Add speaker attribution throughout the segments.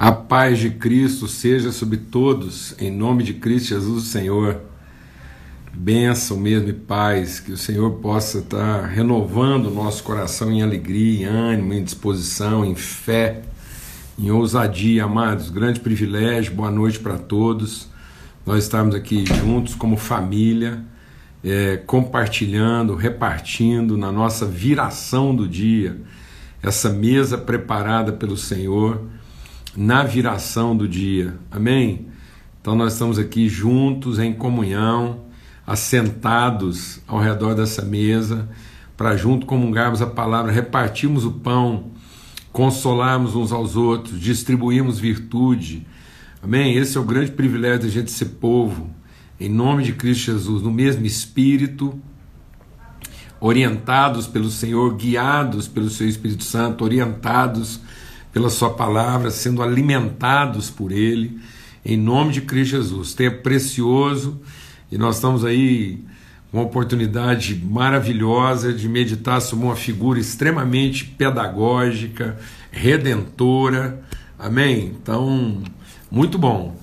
Speaker 1: A paz de Cristo seja sobre todos, em nome de Cristo Jesus, o Senhor. Bênção mesmo e paz, que o Senhor possa estar renovando o nosso coração em alegria, em ânimo, em disposição, em fé, em ousadia, amados. Grande privilégio, boa noite para todos. Nós estamos aqui juntos como família, é, compartilhando, repartindo na nossa viração do dia, essa mesa preparada pelo Senhor na viração do dia. Amém? Então nós estamos aqui juntos em comunhão, assentados ao redor dessa mesa, para junto comungarmos a palavra, repartirmos o pão, consolarmos uns aos outros, distribuirmos virtude. Amém? Esse é o grande privilégio da gente ser povo, em nome de Cristo Jesus, no mesmo espírito, orientados pelo Senhor, guiados pelo seu Espírito Santo, orientados pela Sua palavra, sendo alimentados por Ele, em nome de Cristo Jesus. Tempo precioso e nós estamos aí com uma oportunidade maravilhosa de meditar sobre uma figura extremamente pedagógica, redentora. Amém? Então, muito bom.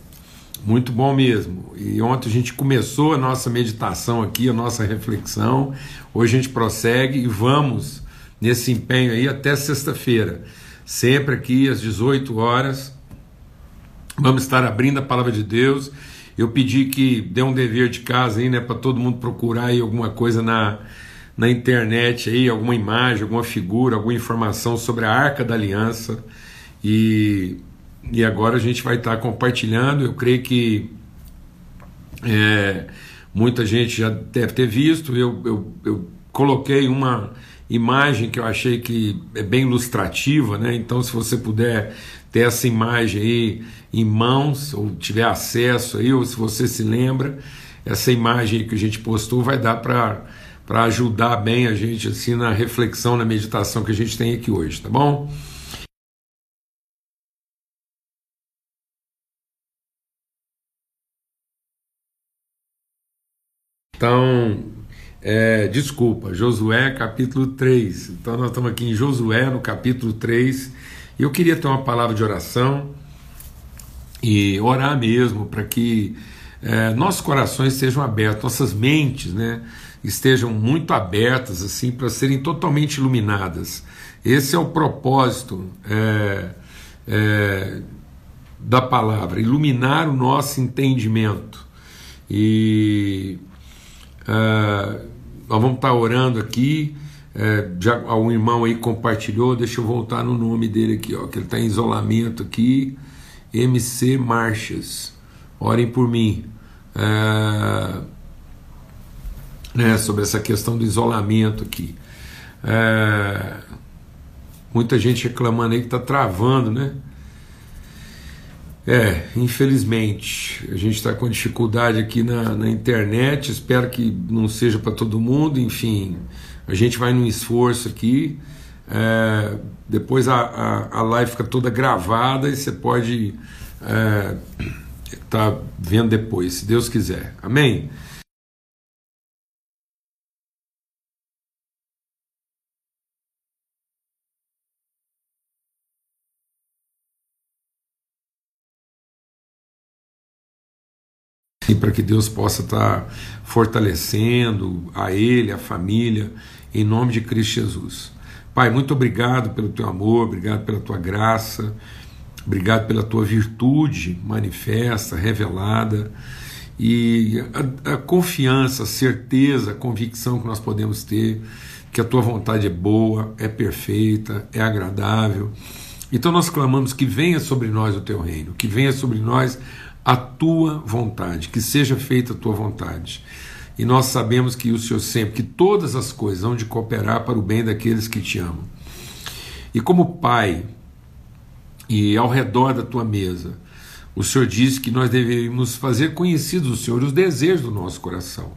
Speaker 1: Muito bom mesmo. E ontem a gente começou a nossa meditação aqui, a nossa reflexão. Hoje a gente prossegue e vamos nesse empenho aí até sexta-feira sempre aqui às 18 horas. Vamos estar abrindo a palavra de Deus. Eu pedi que dê um dever de casa aí, né, para todo mundo procurar aí alguma coisa na, na internet aí, alguma imagem, alguma figura, alguma informação sobre a Arca da Aliança. E, e agora a gente vai estar compartilhando. Eu creio que é, muita gente já deve ter visto. Eu, eu, eu coloquei uma imagem que eu achei que é bem ilustrativa, né? Então, se você puder ter essa imagem aí em mãos, ou tiver acesso aí, ou se você se lembra, essa imagem que a gente postou vai dar para para ajudar bem a gente assim na reflexão, na meditação que a gente tem aqui hoje, tá bom? Então, é, desculpa, Josué capítulo 3. Então nós estamos aqui em Josué no capítulo 3. E eu queria ter uma palavra de oração e orar mesmo para que é, nossos corações sejam abertos, nossas mentes né, estejam muito abertas assim para serem totalmente iluminadas. Esse é o propósito é, é, da palavra, iluminar o nosso entendimento. E uh, nós vamos estar orando aqui. É, já um irmão aí compartilhou, deixa eu voltar no nome dele aqui, ó, que ele está em isolamento aqui. MC Marchas, orem por mim. É, né, sobre essa questão do isolamento aqui. É, muita gente reclamando aí que está travando, né? É, infelizmente, a gente está com dificuldade aqui na, na internet, espero que não seja para todo mundo, enfim, a gente vai num esforço aqui, é, depois a, a, a, live fica toda gravada e você pode estar é, tá vendo depois, se Deus quiser, amém? E para que Deus possa estar tá fortalecendo a ele, a família, em nome de Cristo Jesus. Pai, muito obrigado pelo teu amor, obrigado pela tua graça, obrigado pela tua virtude manifesta, revelada e a, a confiança, a certeza, a convicção que nós podemos ter que a tua vontade é boa, é perfeita, é agradável. Então nós clamamos que venha sobre nós o teu reino, que venha sobre nós a tua vontade, que seja feita a tua vontade. E nós sabemos que o Senhor sempre, que todas as coisas vão de cooperar para o bem daqueles que te amam. E como Pai, e ao redor da tua mesa, o Senhor disse que nós deveríamos fazer conhecidos o Senhor os desejos do nosso coração.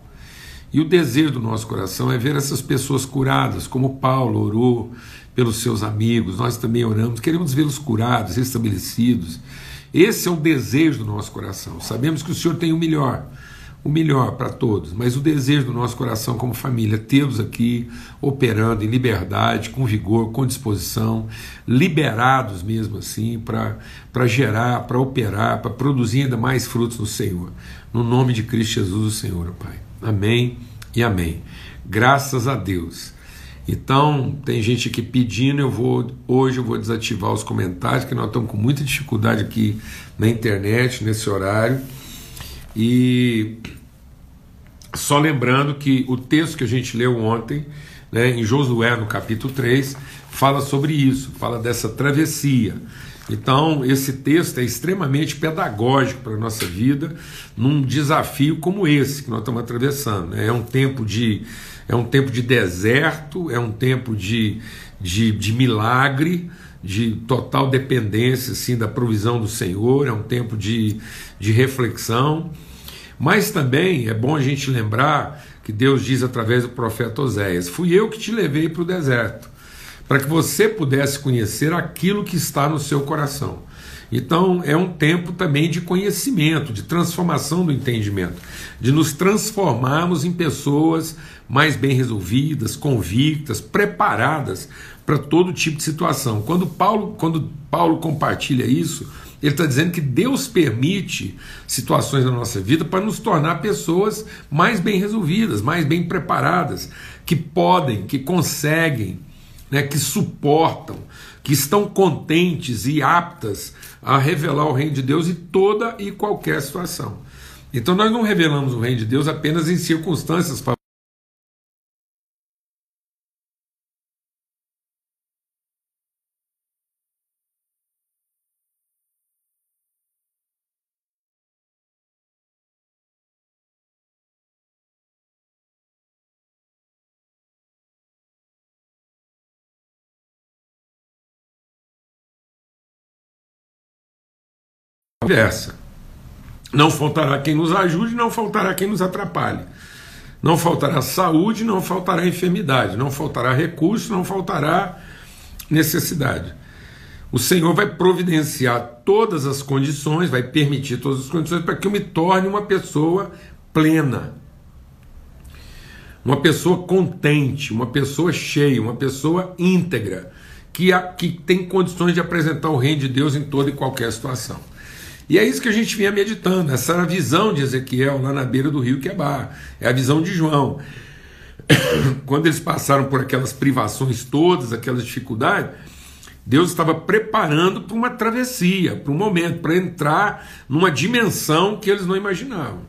Speaker 1: E o desejo do nosso coração é ver essas pessoas curadas, como Paulo orou pelos seus amigos, nós também oramos, queremos vê-los curados, restabelecidos, esse é o desejo do nosso coração. Sabemos que o Senhor tem o melhor. o melhor para todos, mas o desejo do nosso coração como família, tê-los aqui operando em liberdade, com vigor, com disposição, liberados mesmo assim, para gerar, para operar, para produzir ainda mais frutos no Senhor. No nome de Cristo Jesus, o Senhor, Pai. Amém e amém. Graças a Deus. Então, tem gente aqui pedindo, eu vou hoje eu vou desativar os comentários, que nós estamos com muita dificuldade aqui na internet nesse horário. E só lembrando que o texto que a gente leu ontem, né, em Josué, no capítulo 3, fala sobre isso, fala dessa travessia. Então, esse texto é extremamente pedagógico para a nossa vida, num desafio como esse que nós estamos atravessando. Né? É um tempo de, é um tempo de deserto, é um tempo de, de, de milagre, de total dependência assim, da provisão do Senhor, é um tempo de, de reflexão. Mas também é bom a gente lembrar que Deus diz através do profeta Oséias: Fui eu que te levei para o deserto, para que você pudesse conhecer aquilo que está no seu coração. Então é um tempo também de conhecimento, de transformação do entendimento, de nos transformarmos em pessoas mais bem resolvidas, convictas, preparadas para todo tipo de situação. Quando Paulo, quando Paulo compartilha isso, ele está dizendo que Deus permite situações na nossa vida para nos tornar pessoas mais bem resolvidas, mais bem preparadas, que podem, que conseguem, né, que suportam, que estão contentes e aptas a revelar o reino de Deus em toda e qualquer situação. Então nós não revelamos o reino de Deus apenas em circunstâncias Conversa. Não faltará quem nos ajude, não faltará quem nos atrapalhe. Não faltará saúde, não faltará enfermidade, não faltará recurso, não faltará necessidade. O Senhor vai providenciar todas as condições, vai permitir todas as condições para que eu me torne uma pessoa plena, uma pessoa contente, uma pessoa cheia, uma pessoa íntegra, que, a, que tem condições de apresentar o reino de Deus em toda e qualquer situação. E é isso que a gente vinha meditando, essa era a visão de Ezequiel lá na beira do rio Quebar, é a visão de João. Quando eles passaram por aquelas privações todas, aquelas dificuldades, Deus estava preparando para uma travessia, para um momento, para entrar numa dimensão que eles não imaginavam.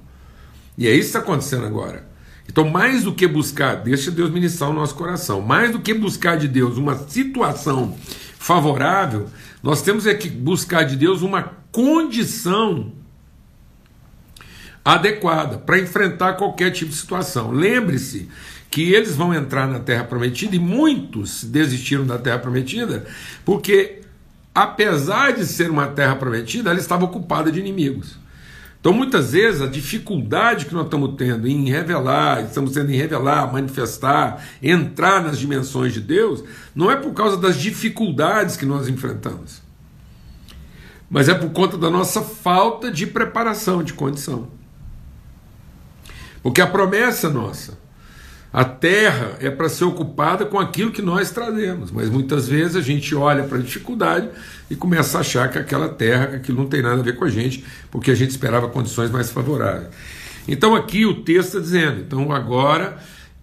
Speaker 1: E é isso que está acontecendo agora. Então, mais do que buscar, deixa Deus ministrar o nosso coração, mais do que buscar de Deus uma situação favorável, nós temos é que buscar de Deus uma condição adequada para enfrentar qualquer tipo de situação. Lembre-se que eles vão entrar na Terra Prometida e muitos desistiram da Terra Prometida porque, apesar de ser uma Terra Prometida, ela estava ocupada de inimigos. Então, muitas vezes, a dificuldade que nós estamos tendo em revelar, estamos tendo em revelar, manifestar, entrar nas dimensões de Deus, não é por causa das dificuldades que nós enfrentamos mas é por conta da nossa falta de preparação, de condição. Porque a promessa nossa, a terra é para ser ocupada com aquilo que nós trazemos, mas muitas vezes a gente olha para a dificuldade e começa a achar que aquela terra, que aquilo não tem nada a ver com a gente, porque a gente esperava condições mais favoráveis. Então aqui o texto está dizendo, então agora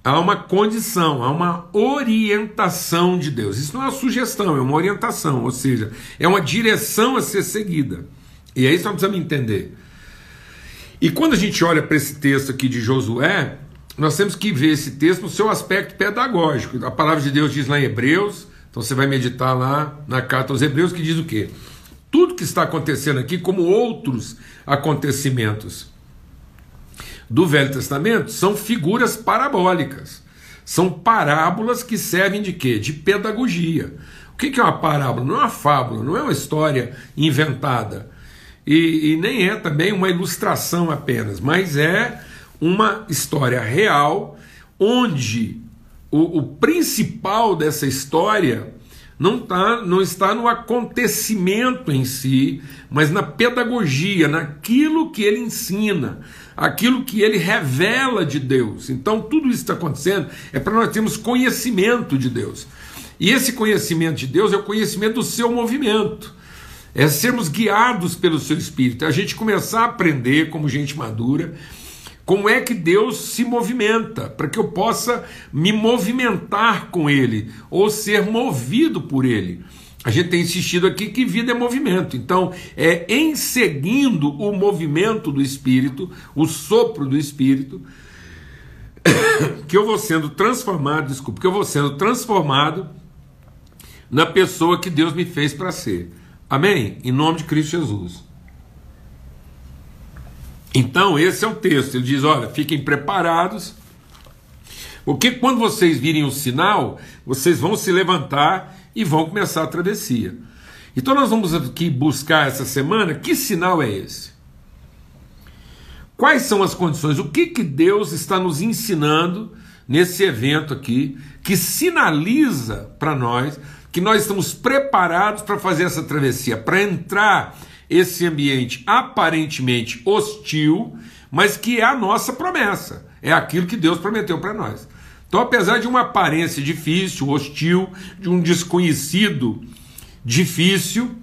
Speaker 1: há uma condição, há uma orientação de Deus. Isso não é uma sugestão, é uma orientação, ou seja, é uma direção a ser seguida. E é isso que nós precisamos entender. E quando a gente olha para esse texto aqui de Josué, nós temos que ver esse texto no seu aspecto pedagógico. A palavra de Deus diz lá em Hebreus, então você vai meditar lá na carta aos Hebreus, que diz o quê? Tudo que está acontecendo aqui, como outros acontecimentos do Velho Testamento são figuras parabólicas. São parábolas que servem de quê? De pedagogia. O que é uma parábola? Não é uma fábula, não é uma história inventada. E, e nem é também uma ilustração apenas, mas é uma história real onde o, o principal dessa história não, tá, não está no acontecimento em si, mas na pedagogia, naquilo que ele ensina, aquilo que ele revela de Deus. Então, tudo isso está acontecendo é para nós termos conhecimento de Deus. E esse conhecimento de Deus é o conhecimento do seu movimento. É sermos guiados pelo seu espírito, é a gente começar a aprender como gente madura como é que Deus se movimenta, para que eu possa me movimentar com Ele, ou ser movido por Ele. A gente tem insistido aqui que vida é movimento, então é em seguindo o movimento do Espírito, o sopro do Espírito, que eu vou sendo transformado, desculpa, que eu vou sendo transformado na pessoa que Deus me fez para ser. Amém? Em nome de Cristo Jesus. Então, esse é o texto. Ele diz: olha, fiquem preparados, porque quando vocês virem o sinal, vocês vão se levantar e vão começar a travessia. Então, nós vamos aqui buscar essa semana que sinal é esse? Quais são as condições? O que, que Deus está nos ensinando nesse evento aqui, que sinaliza para nós que nós estamos preparados para fazer essa travessia, para entrar esse ambiente aparentemente hostil, mas que é a nossa promessa, é aquilo que Deus prometeu para nós. Então, apesar de uma aparência difícil, hostil, de um desconhecido difícil,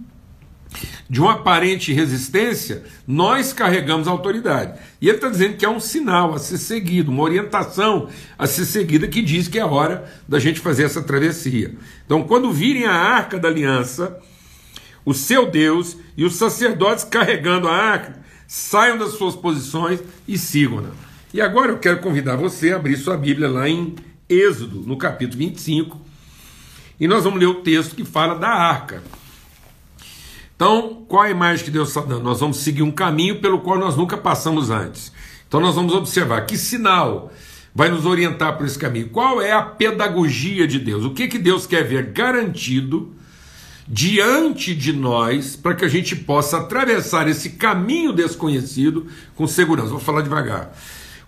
Speaker 1: de uma aparente resistência, nós carregamos autoridade. E ele está dizendo que é um sinal a ser seguido, uma orientação a ser seguida que diz que é hora da gente fazer essa travessia. Então, quando virem a arca da aliança, o seu Deus e os sacerdotes carregando a arca saiam das suas posições e sigam-na. E agora eu quero convidar você a abrir sua Bíblia lá em Êxodo, no capítulo 25, e nós vamos ler o texto que fala da arca. Então, qual a imagem que Deus está dando? Nós vamos seguir um caminho pelo qual nós nunca passamos antes. Então, nós vamos observar que sinal vai nos orientar por esse caminho. Qual é a pedagogia de Deus? O que, que Deus quer ver garantido diante de nós para que a gente possa atravessar esse caminho desconhecido com segurança. Vou falar devagar.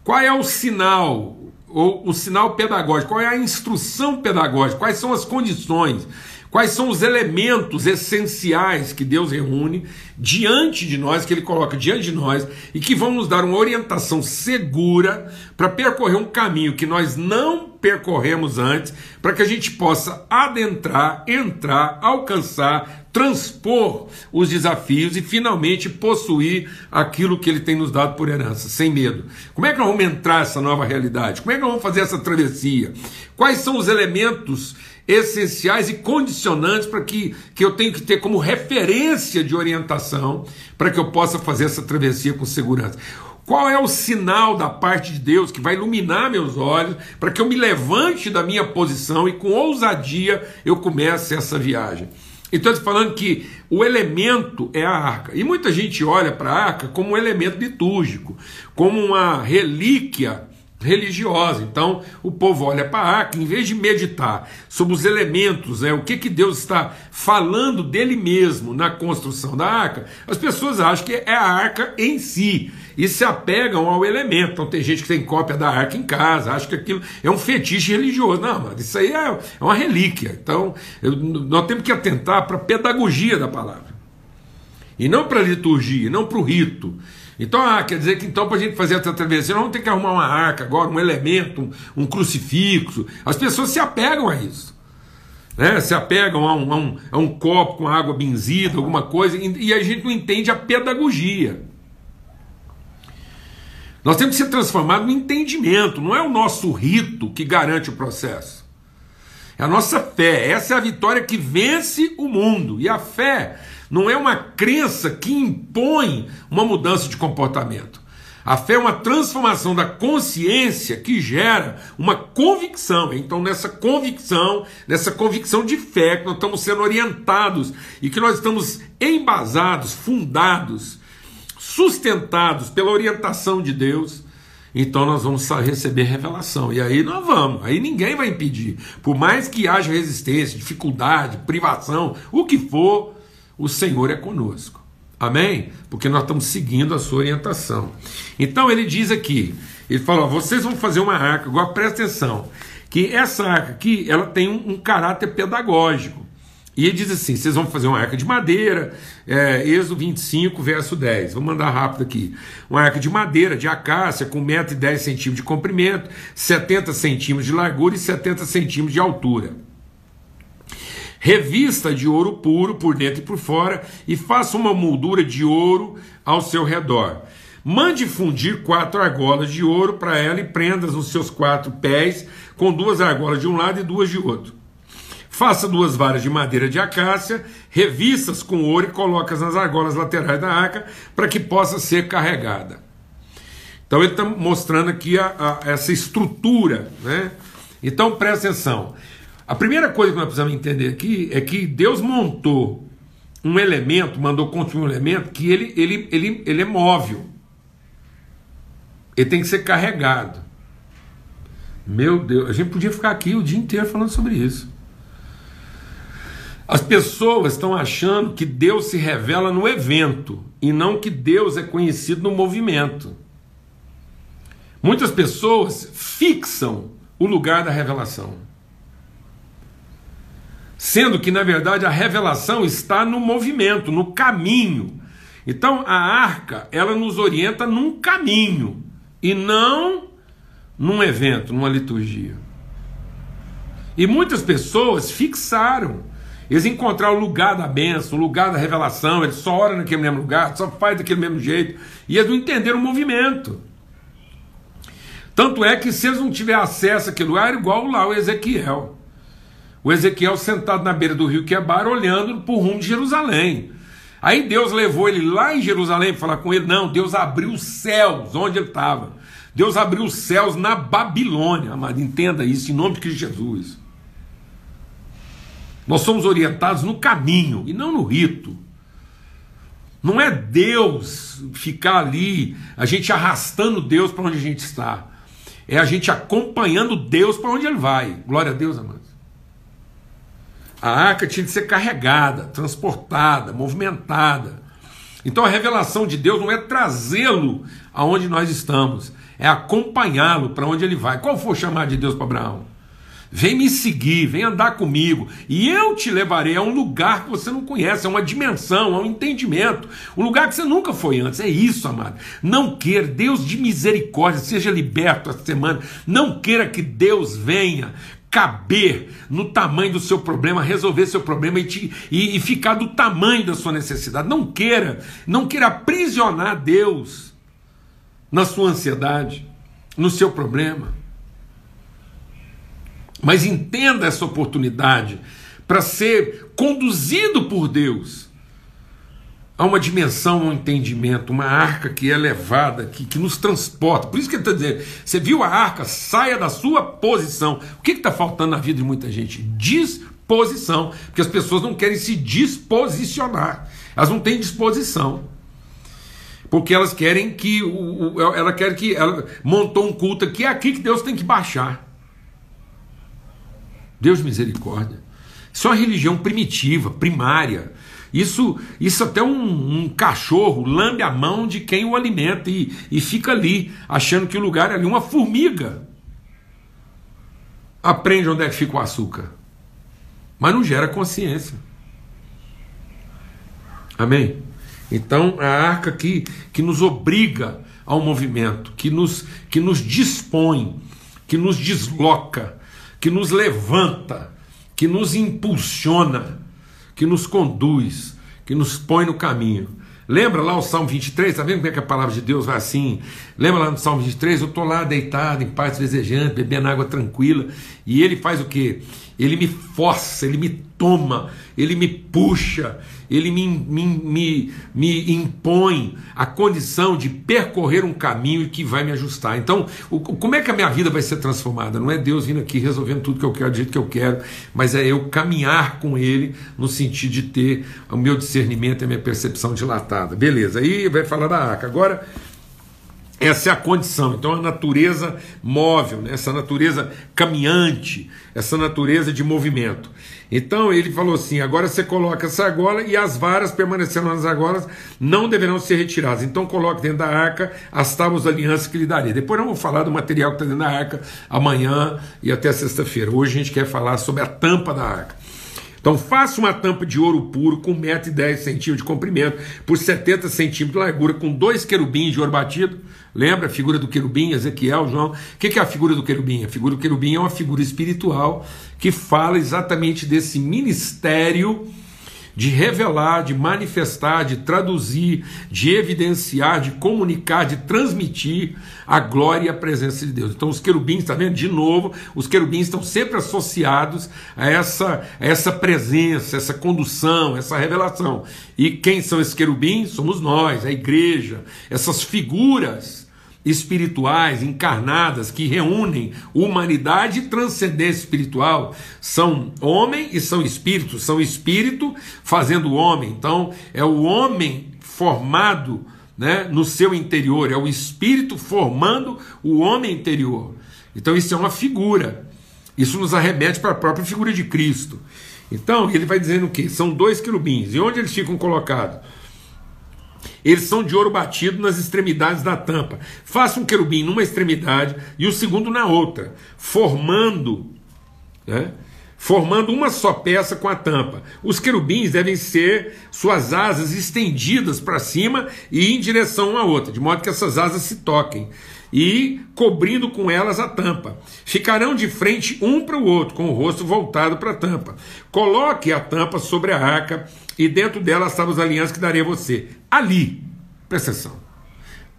Speaker 1: Qual é o sinal, ou o sinal pedagógico? Qual é a instrução pedagógica? Quais são as condições? Quais são os elementos essenciais que Deus reúne diante de nós, que Ele coloca diante de nós e que vão nos dar uma orientação segura para percorrer um caminho que nós não percorremos antes, para que a gente possa adentrar, entrar, alcançar, transpor os desafios e finalmente possuir aquilo que Ele tem nos dado por herança, sem medo. Como é que nós vamos entrar nessa nova realidade? Como é que nós vamos fazer essa travessia? Quais são os elementos essenciais e condicionantes para que, que eu tenho que ter como referência de orientação para que eu possa fazer essa travessia com segurança. Qual é o sinal da parte de Deus que vai iluminar meus olhos para que eu me levante da minha posição e com ousadia eu comece essa viagem? Então, estou falando que o elemento é a arca. E muita gente olha para a arca como um elemento litúrgico, como uma relíquia religiosa. Então, o povo olha para a arca, em vez de meditar sobre os elementos, né, o que, que Deus está falando dele mesmo na construção da arca, as pessoas acham que é a arca em si e se apegam ao elemento. Então, tem gente que tem cópia da arca em casa, acha que aquilo é um fetiche religioso. Não, mas isso aí é, é uma relíquia. Então, eu, nós temos que atentar para a pedagogia da palavra. E não para a liturgia, não para o rito. Então, ah, quer dizer que então para a gente fazer essa travessia, nós vamos ter que arrumar uma arca agora, um elemento, um, um crucifixo. As pessoas se apegam a isso. Né? Se apegam a um, a, um, a um copo com água benzida, alguma coisa, e, e a gente não entende a pedagogia. Nós temos que ser transformados no entendimento, não é o nosso rito que garante o processo. É a nossa fé, essa é a vitória que vence o mundo. E a fé não é uma crença que impõe uma mudança de comportamento. A fé é uma transformação da consciência que gera uma convicção. Então, nessa convicção, nessa convicção de fé, que nós estamos sendo orientados e que nós estamos embasados, fundados, sustentados pela orientação de Deus, então nós vamos receber revelação. E aí nós vamos, aí ninguém vai impedir. Por mais que haja resistência, dificuldade, privação, o que for, o Senhor é conosco. Amém? Porque nós estamos seguindo a sua orientação. Então ele diz aqui, ele fala, vocês vão fazer uma arca, agora presta atenção, que essa arca aqui, ela tem um, um caráter pedagógico. E ele diz assim: vocês vão fazer uma arca de madeira, é, Êxodo 25, verso 10. Vou mandar rápido aqui. Uma arca de madeira, de acácia, com 1,10m de comprimento, 70 centímetros de largura e 70 centímetros de altura. Revista de ouro puro por dentro e por fora, e faça uma moldura de ouro ao seu redor. Mande fundir quatro argolas de ouro para ela e prendas nos seus quatro pés, com duas argolas de um lado e duas de outro. Faça duas varas de madeira de acácia, revistas com ouro e coloque-as nas argolas laterais da arca para que possa ser carregada. Então ele está mostrando aqui a, a, essa estrutura. Né? Então presta atenção. A primeira coisa que nós precisamos entender aqui é que Deus montou um elemento, mandou construir um elemento que ele, ele, ele, ele é móvel. Ele tem que ser carregado. Meu Deus, a gente podia ficar aqui o dia inteiro falando sobre isso. As pessoas estão achando que Deus se revela no evento e não que Deus é conhecido no movimento. Muitas pessoas fixam o lugar da revelação, sendo que na verdade a revelação está no movimento, no caminho. Então a arca, ela nos orienta num caminho e não num evento, numa liturgia. E muitas pessoas fixaram eles encontraram o lugar da bênção, o lugar da revelação, eles só oram naquele mesmo lugar, só faz daquele mesmo jeito. E eles não entenderam o movimento. Tanto é que se eles não tiverem acesso àquele lugar, é igual lá o Ezequiel. O Ezequiel sentado na beira do rio Quebar, olhando para o rumo de Jerusalém. Aí Deus levou ele lá em Jerusalém para falar com ele. Não, Deus abriu os céus onde ele estava. Deus abriu os céus na Babilônia, amado. Entenda isso, em nome de Cristo Jesus. Nós somos orientados no caminho e não no rito. Não é Deus ficar ali, a gente arrastando Deus para onde a gente está. É a gente acompanhando Deus para onde ele vai. Glória a Deus, amados. A arca tinha de ser carregada, transportada, movimentada. Então a revelação de Deus não é trazê-lo aonde nós estamos, é acompanhá-lo para onde ele vai. Qual foi o chamado de Deus para Abraão? Vem me seguir, vem andar comigo, e eu te levarei a um lugar que você não conhece, a uma dimensão, a um entendimento, um lugar que você nunca foi antes. É isso, amado. Não queira, Deus de misericórdia, seja liberto esta semana. Não queira que Deus venha caber no tamanho do seu problema, resolver seu problema e, te, e, e ficar do tamanho da sua necessidade. Não queira, não queira aprisionar Deus na sua ansiedade, no seu problema. Mas entenda essa oportunidade para ser conduzido por Deus a uma dimensão, um entendimento, uma arca que é levada, que, que nos transporta. Por isso que ele está dizendo: você viu a arca, saia da sua posição. O que está faltando na vida de muita gente? Disposição. Porque as pessoas não querem se disposicionar, elas não têm disposição. Porque elas querem que o, o ela quer que ela montou um culto aqui, é aqui que Deus tem que baixar. Deus de misericórdia. Isso é uma religião primitiva, primária. Isso, isso até um, um, cachorro lambe a mão de quem o alimenta e, e fica ali, achando que o lugar é ali. Uma formiga aprende onde é que fica o açúcar, mas não gera consciência. Amém? Então, a arca que, que nos obriga ao movimento, que nos, que nos dispõe, que nos desloca, que nos levanta, que nos impulsiona, que nos conduz, que nos põe no caminho. Lembra lá o Salmo 23? Está vendo como é que a palavra de Deus vai assim? Lembra lá no Salmo 23? Eu estou lá deitado, em paz desejante, bebendo água tranquila, e ele faz o quê? Ele me força, ele me toma, ele me puxa, ele me, me, me, me impõe a condição de percorrer um caminho que vai me ajustar. Então, o, como é que a minha vida vai ser transformada? Não é Deus vindo aqui resolvendo tudo que eu quero, do jeito que eu quero, mas é eu caminhar com Ele no sentido de ter o meu discernimento e a minha percepção dilatada. Beleza, aí vai falar da arca. Agora, essa é a condição. Então, a natureza móvel, né? essa natureza caminhante, essa natureza de movimento. Então, ele falou assim: agora você coloca essa argola e as varas permanecendo nas argolas não deverão ser retiradas. Então, coloque dentro da arca as tábuas da aliança que lhe daria. Depois, eu vou falar do material que está dentro da arca amanhã e até sexta-feira. Hoje, a gente quer falar sobre a tampa da arca. Então faça uma tampa de ouro puro com 1,10m de comprimento por 70 centímetros de largura, com dois querubins de ouro batido. Lembra a figura do querubim, Ezequiel, João? O que é a figura do querubim? A figura do querubim é uma figura espiritual que fala exatamente desse ministério de revelar, de manifestar, de traduzir, de evidenciar, de comunicar, de transmitir a glória e a presença de Deus. Então, os querubins, está vendo? De novo, os querubins estão sempre associados a essa, a essa presença, essa condução, essa revelação. E quem são esses querubins? Somos nós, a igreja, essas figuras espirituais encarnadas que reúnem humanidade e transcendência espiritual. São homem e são espírito, são espírito fazendo homem. Então, é o homem formado né, no seu interior, é o espírito formando o homem interior. Então, isso é uma figura. Isso nos arremete para a própria figura de Cristo. Então, ele vai dizendo o que? São dois querubins. E onde eles ficam colocados? Eles são de ouro batido nas extremidades da tampa. Faça um querubim numa extremidade e o segundo na outra, formando, né, formando uma só peça com a tampa. Os querubins devem ser suas asas estendidas para cima e em direção uma à outra, de modo que essas asas se toquem e cobrindo com elas a tampa. Ficarão de frente um para o outro, com o rosto voltado para a tampa. Coloque a tampa sobre a arca e dentro dela as alianças que darei a você. Ali, presta atenção,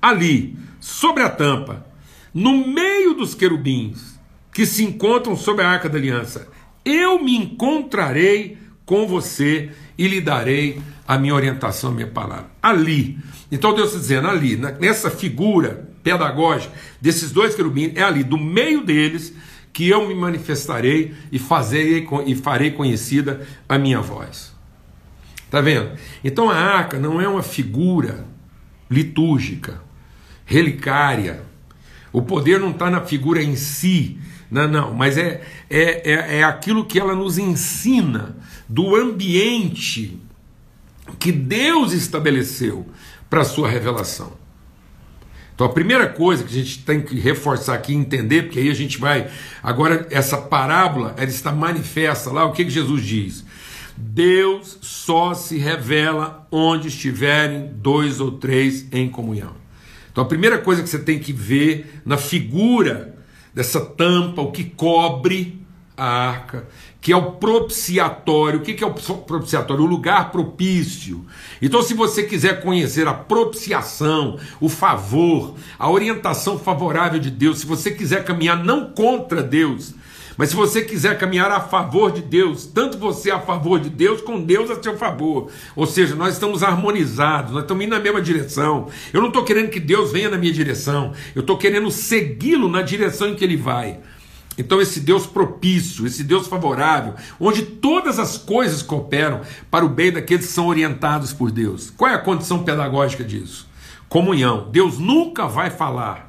Speaker 1: ali, sobre a tampa, no meio dos querubins que se encontram sobre a arca da aliança, eu me encontrarei com você e lhe darei a minha orientação, a minha palavra. Ali. Então Deus está dizendo, ali, nessa figura pedagógica desses dois querubins, é ali, do meio deles, que eu me manifestarei e, e farei conhecida a minha voz. Tá vendo? Então a arca não é uma figura litúrgica, relicária. O poder não está na figura em si, não, não, mas é, é, é, é aquilo que ela nos ensina do ambiente que Deus estabeleceu para a sua revelação. Então a primeira coisa que a gente tem que reforçar aqui entender, porque aí a gente vai. Agora, essa parábola, ela está manifesta lá, o que, que Jesus diz? Deus só se revela onde estiverem dois ou três em comunhão. Então a primeira coisa que você tem que ver na figura dessa tampa, o que cobre a arca, que é o propiciatório. O que é o propiciatório? O lugar propício. Então, se você quiser conhecer a propiciação, o favor, a orientação favorável de Deus, se você quiser caminhar não contra Deus, mas se você quiser caminhar a favor de Deus, tanto você a favor de Deus, com Deus a seu favor. Ou seja, nós estamos harmonizados, nós estamos indo na mesma direção. Eu não estou querendo que Deus venha na minha direção, eu estou querendo segui-lo na direção em que ele vai. Então, esse Deus propício, esse Deus favorável, onde todas as coisas cooperam para o bem daqueles que são orientados por Deus. Qual é a condição pedagógica disso? Comunhão. Deus nunca vai falar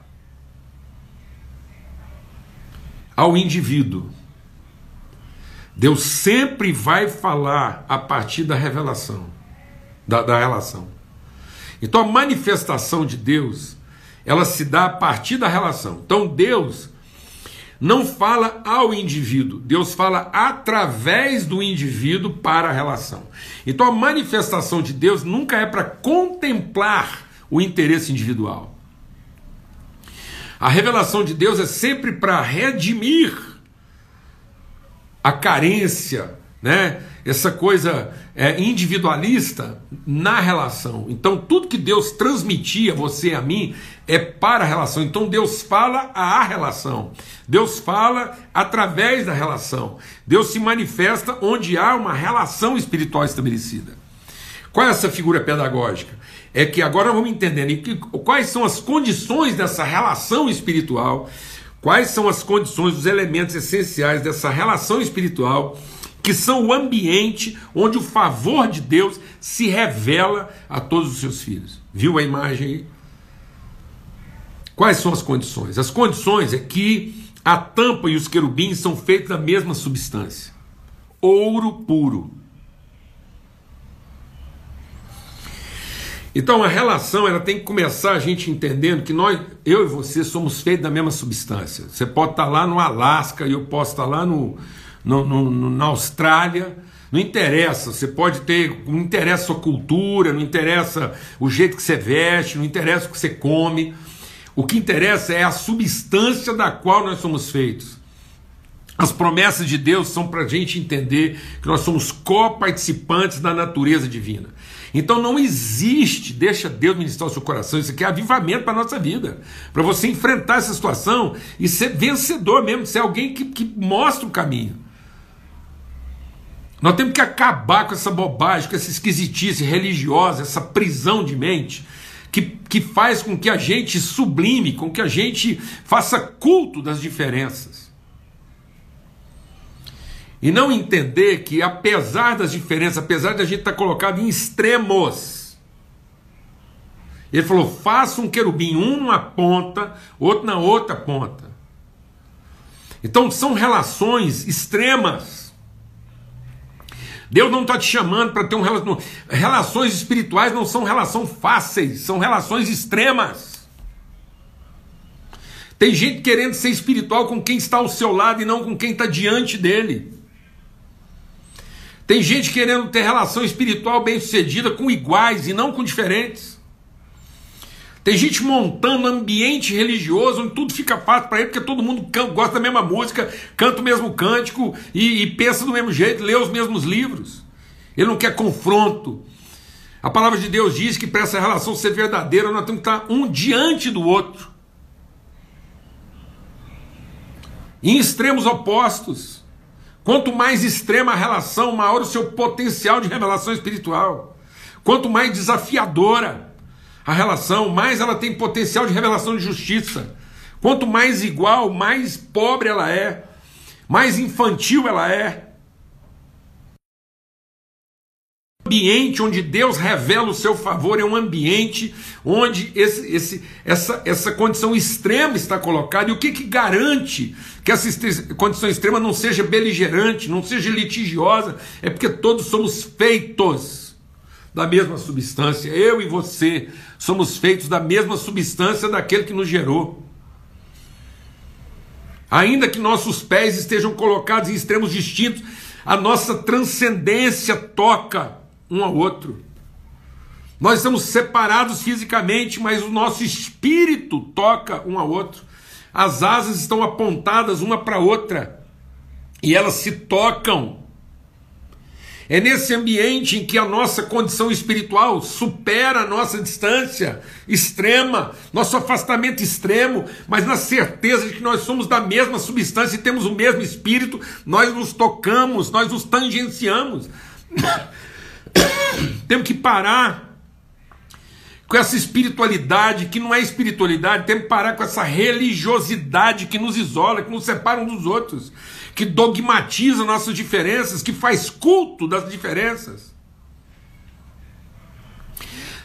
Speaker 1: ao indivíduo. Deus sempre vai falar a partir da revelação, da, da relação. Então a manifestação de Deus, ela se dá a partir da relação. Então Deus não fala ao indivíduo, Deus fala através do indivíduo para a relação. Então a manifestação de Deus nunca é para contemplar o interesse individual. A revelação de Deus é sempre para redimir a carência, né? essa coisa é, individualista na relação. Então, tudo que Deus transmitia a você e a mim é para a relação. Então, Deus fala à relação. Deus fala através da relação. Deus se manifesta onde há uma relação espiritual estabelecida. Qual é essa figura pedagógica? é que agora vamos entendendo quais são as condições dessa relação espiritual, quais são as condições, os elementos essenciais dessa relação espiritual, que são o ambiente onde o favor de Deus se revela a todos os seus filhos. Viu a imagem aí? Quais são as condições? As condições é que a tampa e os querubins são feitos da mesma substância, ouro puro. Então a relação ela tem que começar a gente entendendo que nós, eu e você, somos feitos da mesma substância. Você pode estar lá no Alasca e eu posso estar lá no, no, no na Austrália, Não interessa, você pode ter. Não interessa a sua cultura, não interessa o jeito que você veste, não interessa o que você come. O que interessa é a substância da qual nós somos feitos. As promessas de Deus são para a gente entender que nós somos co-participantes da natureza divina. Então não existe, deixa Deus ministrar o seu coração, isso aqui é avivamento para a nossa vida. Para você enfrentar essa situação e ser vencedor mesmo, ser alguém que, que mostra o caminho. Nós temos que acabar com essa bobagem, com essa esquisitice religiosa, essa prisão de mente, que, que faz com que a gente sublime, com que a gente faça culto das diferenças. E não entender que, apesar das diferenças, apesar de a gente estar colocado em extremos, ele falou: faça um querubim, um numa ponta, outro na outra ponta. Então são relações extremas. Deus não está te chamando para ter um relacionamento. Relações espirituais não são relações fáceis, são relações extremas. Tem gente querendo ser espiritual com quem está ao seu lado e não com quem está diante dele. Tem gente querendo ter relação espiritual bem sucedida com iguais e não com diferentes. Tem gente montando ambiente religioso onde tudo fica fácil para ele, porque todo mundo gosta da mesma música, canta o mesmo cântico e, e pensa do mesmo jeito, lê os mesmos livros. Ele não quer confronto. A palavra de Deus diz que para essa relação ser verdadeira, nós temos que estar um diante do outro. Em extremos opostos. Quanto mais extrema a relação, maior o seu potencial de revelação espiritual. Quanto mais desafiadora a relação, mais ela tem potencial de revelação de justiça. Quanto mais igual, mais pobre ela é, mais infantil ela é. Ambiente onde Deus revela o seu favor é um ambiente onde esse, esse, essa, essa condição extrema está colocada. E o que, que garante que essa condição extrema não seja beligerante, não seja litigiosa? É porque todos somos feitos da mesma substância. Eu e você somos feitos da mesma substância daquele que nos gerou. Ainda que nossos pés estejam colocados em extremos distintos, a nossa transcendência toca um ao outro. Nós estamos separados fisicamente, mas o nosso espírito toca um ao outro. As asas estão apontadas uma para outra e elas se tocam é nesse ambiente em que a nossa condição espiritual supera a nossa distância extrema, nosso afastamento extremo, mas na certeza de que nós somos da mesma substância e temos o mesmo espírito, nós nos tocamos, nós nos tangenciamos. Temos que parar com essa espiritualidade que não é espiritualidade, temos que parar com essa religiosidade que nos isola, que nos separa uns dos outros que dogmatiza nossas diferenças, que faz culto das diferenças.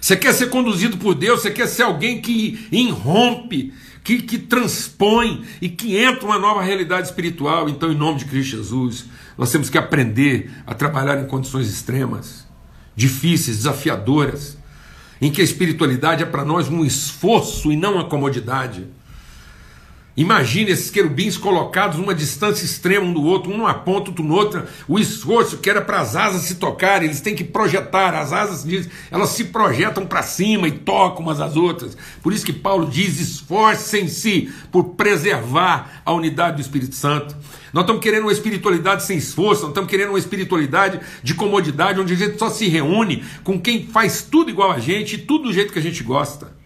Speaker 1: Você quer ser conduzido por Deus, você quer ser alguém que irrompe, que, que transpõe e que entra uma nova realidade espiritual. Então, em nome de Cristo Jesus, nós temos que aprender a trabalhar em condições extremas, difíceis, desafiadoras, em que a espiritualidade é para nós um esforço e não uma comodidade. Imagine esses querubins colocados numa distância extrema um do outro, um numa ponta, outro. O esforço que era para as asas se tocarem, eles têm que projetar. As asas, elas se projetam para cima e tocam umas às outras. Por isso que Paulo diz: esforcem-se por preservar a unidade do Espírito Santo. Nós estamos querendo uma espiritualidade sem esforço, nós estamos querendo uma espiritualidade de comodidade, onde a gente só se reúne com quem faz tudo igual a gente e tudo do jeito que a gente gosta.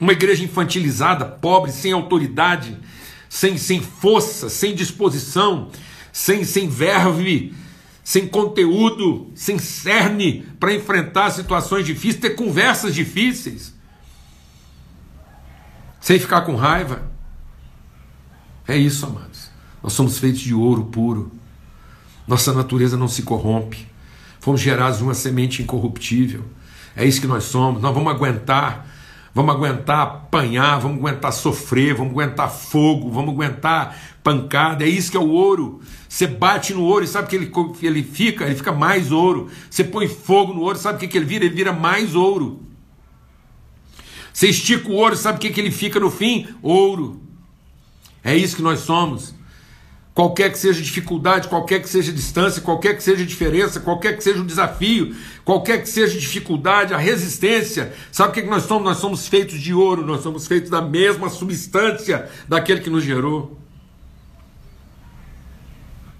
Speaker 1: Uma igreja infantilizada, pobre, sem autoridade, sem, sem força, sem disposição, sem, sem verve, sem conteúdo, sem cerne para enfrentar situações difíceis, ter conversas difíceis, sem ficar com raiva. É isso, amados. Nós somos feitos de ouro puro. Nossa natureza não se corrompe. Fomos gerados uma semente incorruptível. É isso que nós somos. Nós vamos aguentar Vamos aguentar apanhar, vamos aguentar sofrer, vamos aguentar fogo, vamos aguentar pancada. É isso que é o ouro. Você bate no ouro e sabe que ele, ele fica? Ele fica mais ouro. Você põe fogo no ouro, sabe o que, que ele vira? Ele vira mais ouro. Você estica o ouro, sabe o que, que ele fica no fim? Ouro. É isso que nós somos. qualquer que seja dificuldade, qualquer que seja distância, qualquer que seja diferença, qualquer que seja o desafio, qualquer que seja dificuldade, a resistência. Sabe o que nós somos? Nós somos feitos de ouro, nós somos feitos da mesma substância daquele que nos gerou.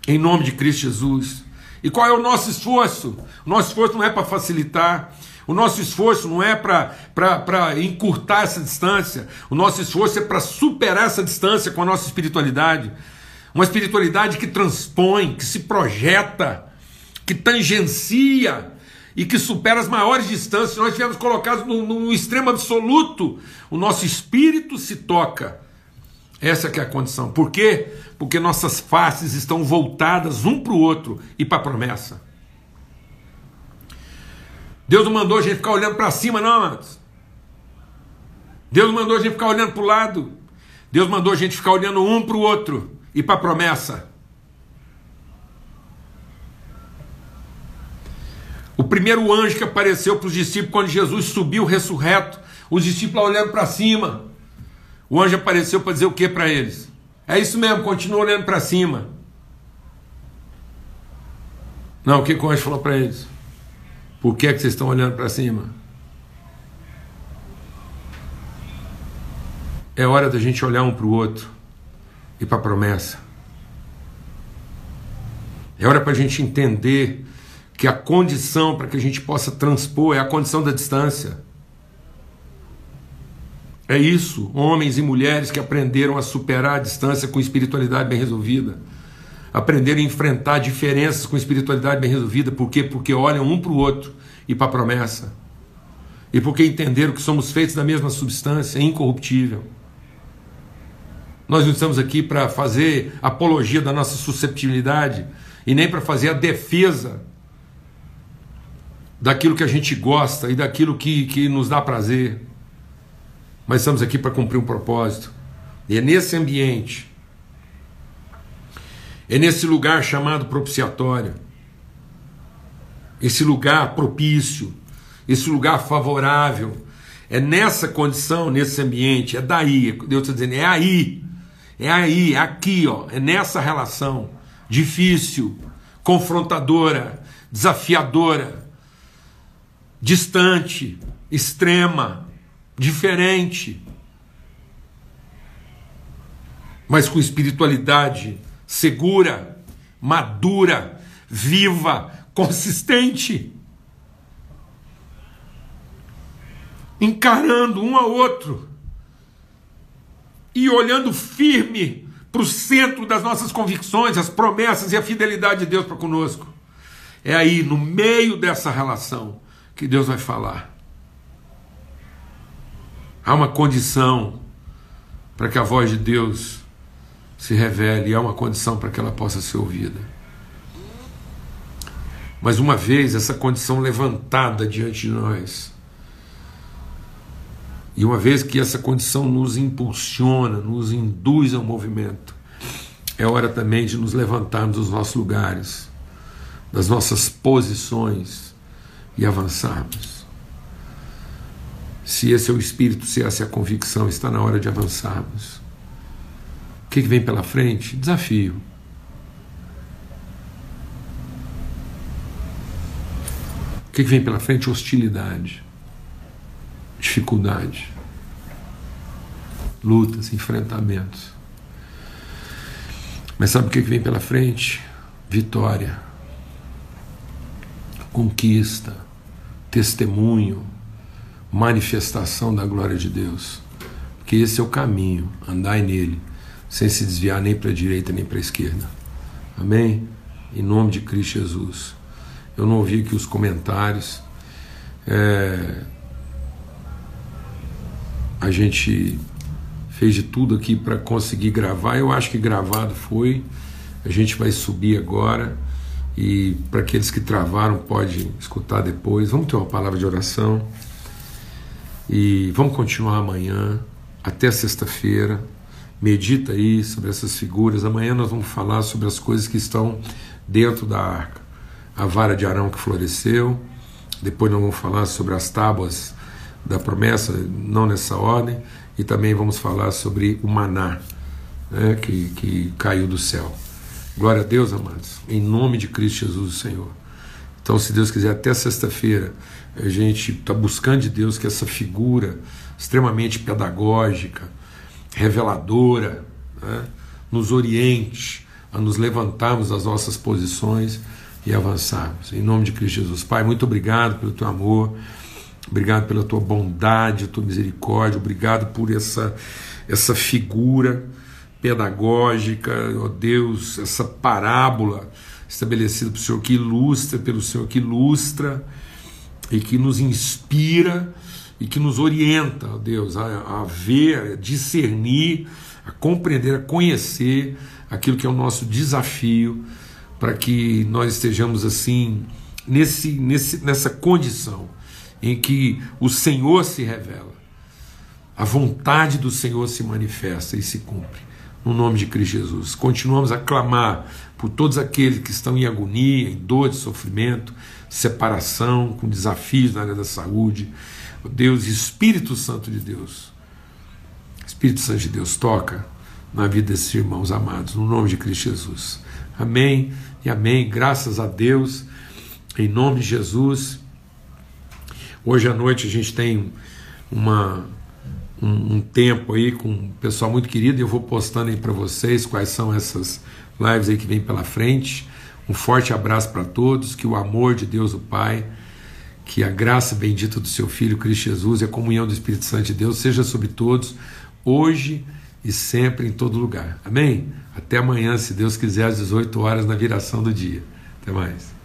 Speaker 1: Em nome de Cristo Jesus. E qual é o nosso esforço? O nosso esforço não é para facilitar, o nosso esforço não é para encurtar essa distância, o nosso esforço é para superar essa distância com a nossa espiritualidade. Uma espiritualidade que transpõe, que se projeta, que tangencia e que supera as maiores distâncias. Nós tivemos colocados no, no extremo absoluto. O nosso espírito se toca. Essa é a condição. Por quê? Porque nossas faces estão voltadas um para o outro e para a promessa. Deus não mandou a gente ficar olhando para cima, não, amados. Deus não mandou a gente ficar olhando para o lado. Deus mandou a gente ficar olhando um para o outro e para a promessa. O primeiro anjo que apareceu para os discípulos quando Jesus subiu ressurreto, os discípulos olhando para cima. O anjo apareceu para dizer o que para eles? É isso mesmo, continua olhando para cima. Não, o que, que o anjo falou para eles? Por que, é que vocês estão olhando para cima? É hora da gente olhar um para o outro e para a promessa. É hora para a gente entender que a condição para que a gente possa transpor é a condição da distância. É isso, homens e mulheres que aprenderam a superar a distância com espiritualidade bem resolvida. Aprenderam a enfrentar diferenças com espiritualidade bem resolvida. Por quê? Porque olham um para o outro e para a promessa. E porque entenderam que somos feitos da mesma substância, incorruptível. Nós não estamos aqui para fazer apologia da nossa susceptibilidade e nem para fazer a defesa daquilo que a gente gosta e daquilo que, que nos dá prazer. Mas estamos aqui para cumprir um propósito. E é nesse ambiente, é nesse lugar chamado propiciatório, esse lugar propício, esse lugar favorável, é nessa condição, nesse ambiente, é daí, Deus está dizendo, é aí. É aí, é aqui, ó, é nessa relação difícil, confrontadora, desafiadora, distante, extrema, diferente, mas com espiritualidade segura, madura, viva, consistente. Encarando um ao outro e olhando firme para o centro das nossas convicções, as promessas e a fidelidade de Deus para conosco. É aí, no meio dessa relação, que Deus vai falar. Há uma condição para que a voz de Deus se revele, há uma condição para que ela possa ser ouvida. Mas uma vez essa condição levantada diante de nós, e uma vez que essa condição nos impulsiona, nos induz ao movimento, é hora também de nos levantarmos dos nossos lugares, das nossas posições e avançarmos. Se esse é o espírito, se essa é a convicção, está na hora de avançarmos. O que vem pela frente? Desafio. O que vem pela frente? Hostilidade dificuldade, lutas, enfrentamentos. Mas sabe o que vem pela frente? Vitória, conquista, testemunho, manifestação da glória de Deus. Porque esse é o caminho, andai nele, sem se desviar nem para a direita nem para a esquerda. Amém? Em nome de Cristo Jesus. Eu não ouvi aqui os comentários. É, a gente fez de tudo aqui para conseguir gravar. Eu acho que gravado foi. A gente vai subir agora e para aqueles que travaram pode escutar depois. Vamos ter uma palavra de oração e vamos continuar amanhã até sexta-feira. Medita aí sobre essas figuras. Amanhã nós vamos falar sobre as coisas que estão dentro da arca. A vara de Arão que floresceu. Depois nós vamos falar sobre as tábuas da promessa, não nessa ordem, e também vamos falar sobre o maná né, que, que caiu do céu. Glória a Deus, amados, em nome de Cristo Jesus, Senhor. Então, se Deus quiser, até sexta-feira, a gente está buscando de Deus que essa figura extremamente pedagógica, reveladora, né, nos oriente a nos levantarmos das nossas posições e avançarmos. Em nome de Cristo Jesus. Pai, muito obrigado pelo teu amor, obrigado pela tua bondade, tua misericórdia, obrigado por essa, essa figura pedagógica, ó Deus, essa parábola estabelecida pelo Senhor que ilustra, pelo Senhor que ilustra e que nos inspira e que nos orienta, ó Deus, a, a ver, a discernir, a compreender, a conhecer aquilo que é o nosso desafio para que nós estejamos assim nesse, nesse, nessa condição em que o Senhor se revela, a vontade do Senhor se manifesta e se cumpre. No nome de Cristo Jesus. Continuamos a clamar por todos aqueles que estão em agonia, em dor de sofrimento, separação, com desafios na área da saúde. Deus, Espírito Santo de Deus, Espírito Santo de Deus, toca na vida desses irmãos amados, no nome de Cristo Jesus. Amém e amém. Graças a Deus, em nome de Jesus. Hoje à noite a gente tem uma, um, um tempo aí com um pessoal muito querido. Eu vou postando aí para vocês quais são essas lives aí que vem pela frente. Um forte abraço para todos. Que o amor de Deus, o Pai, que a graça bendita do Seu Filho Cristo Jesus e a comunhão do Espírito Santo de Deus seja sobre todos, hoje e sempre em todo lugar. Amém? Até amanhã, se Deus quiser, às 18 horas na viração do dia. Até mais.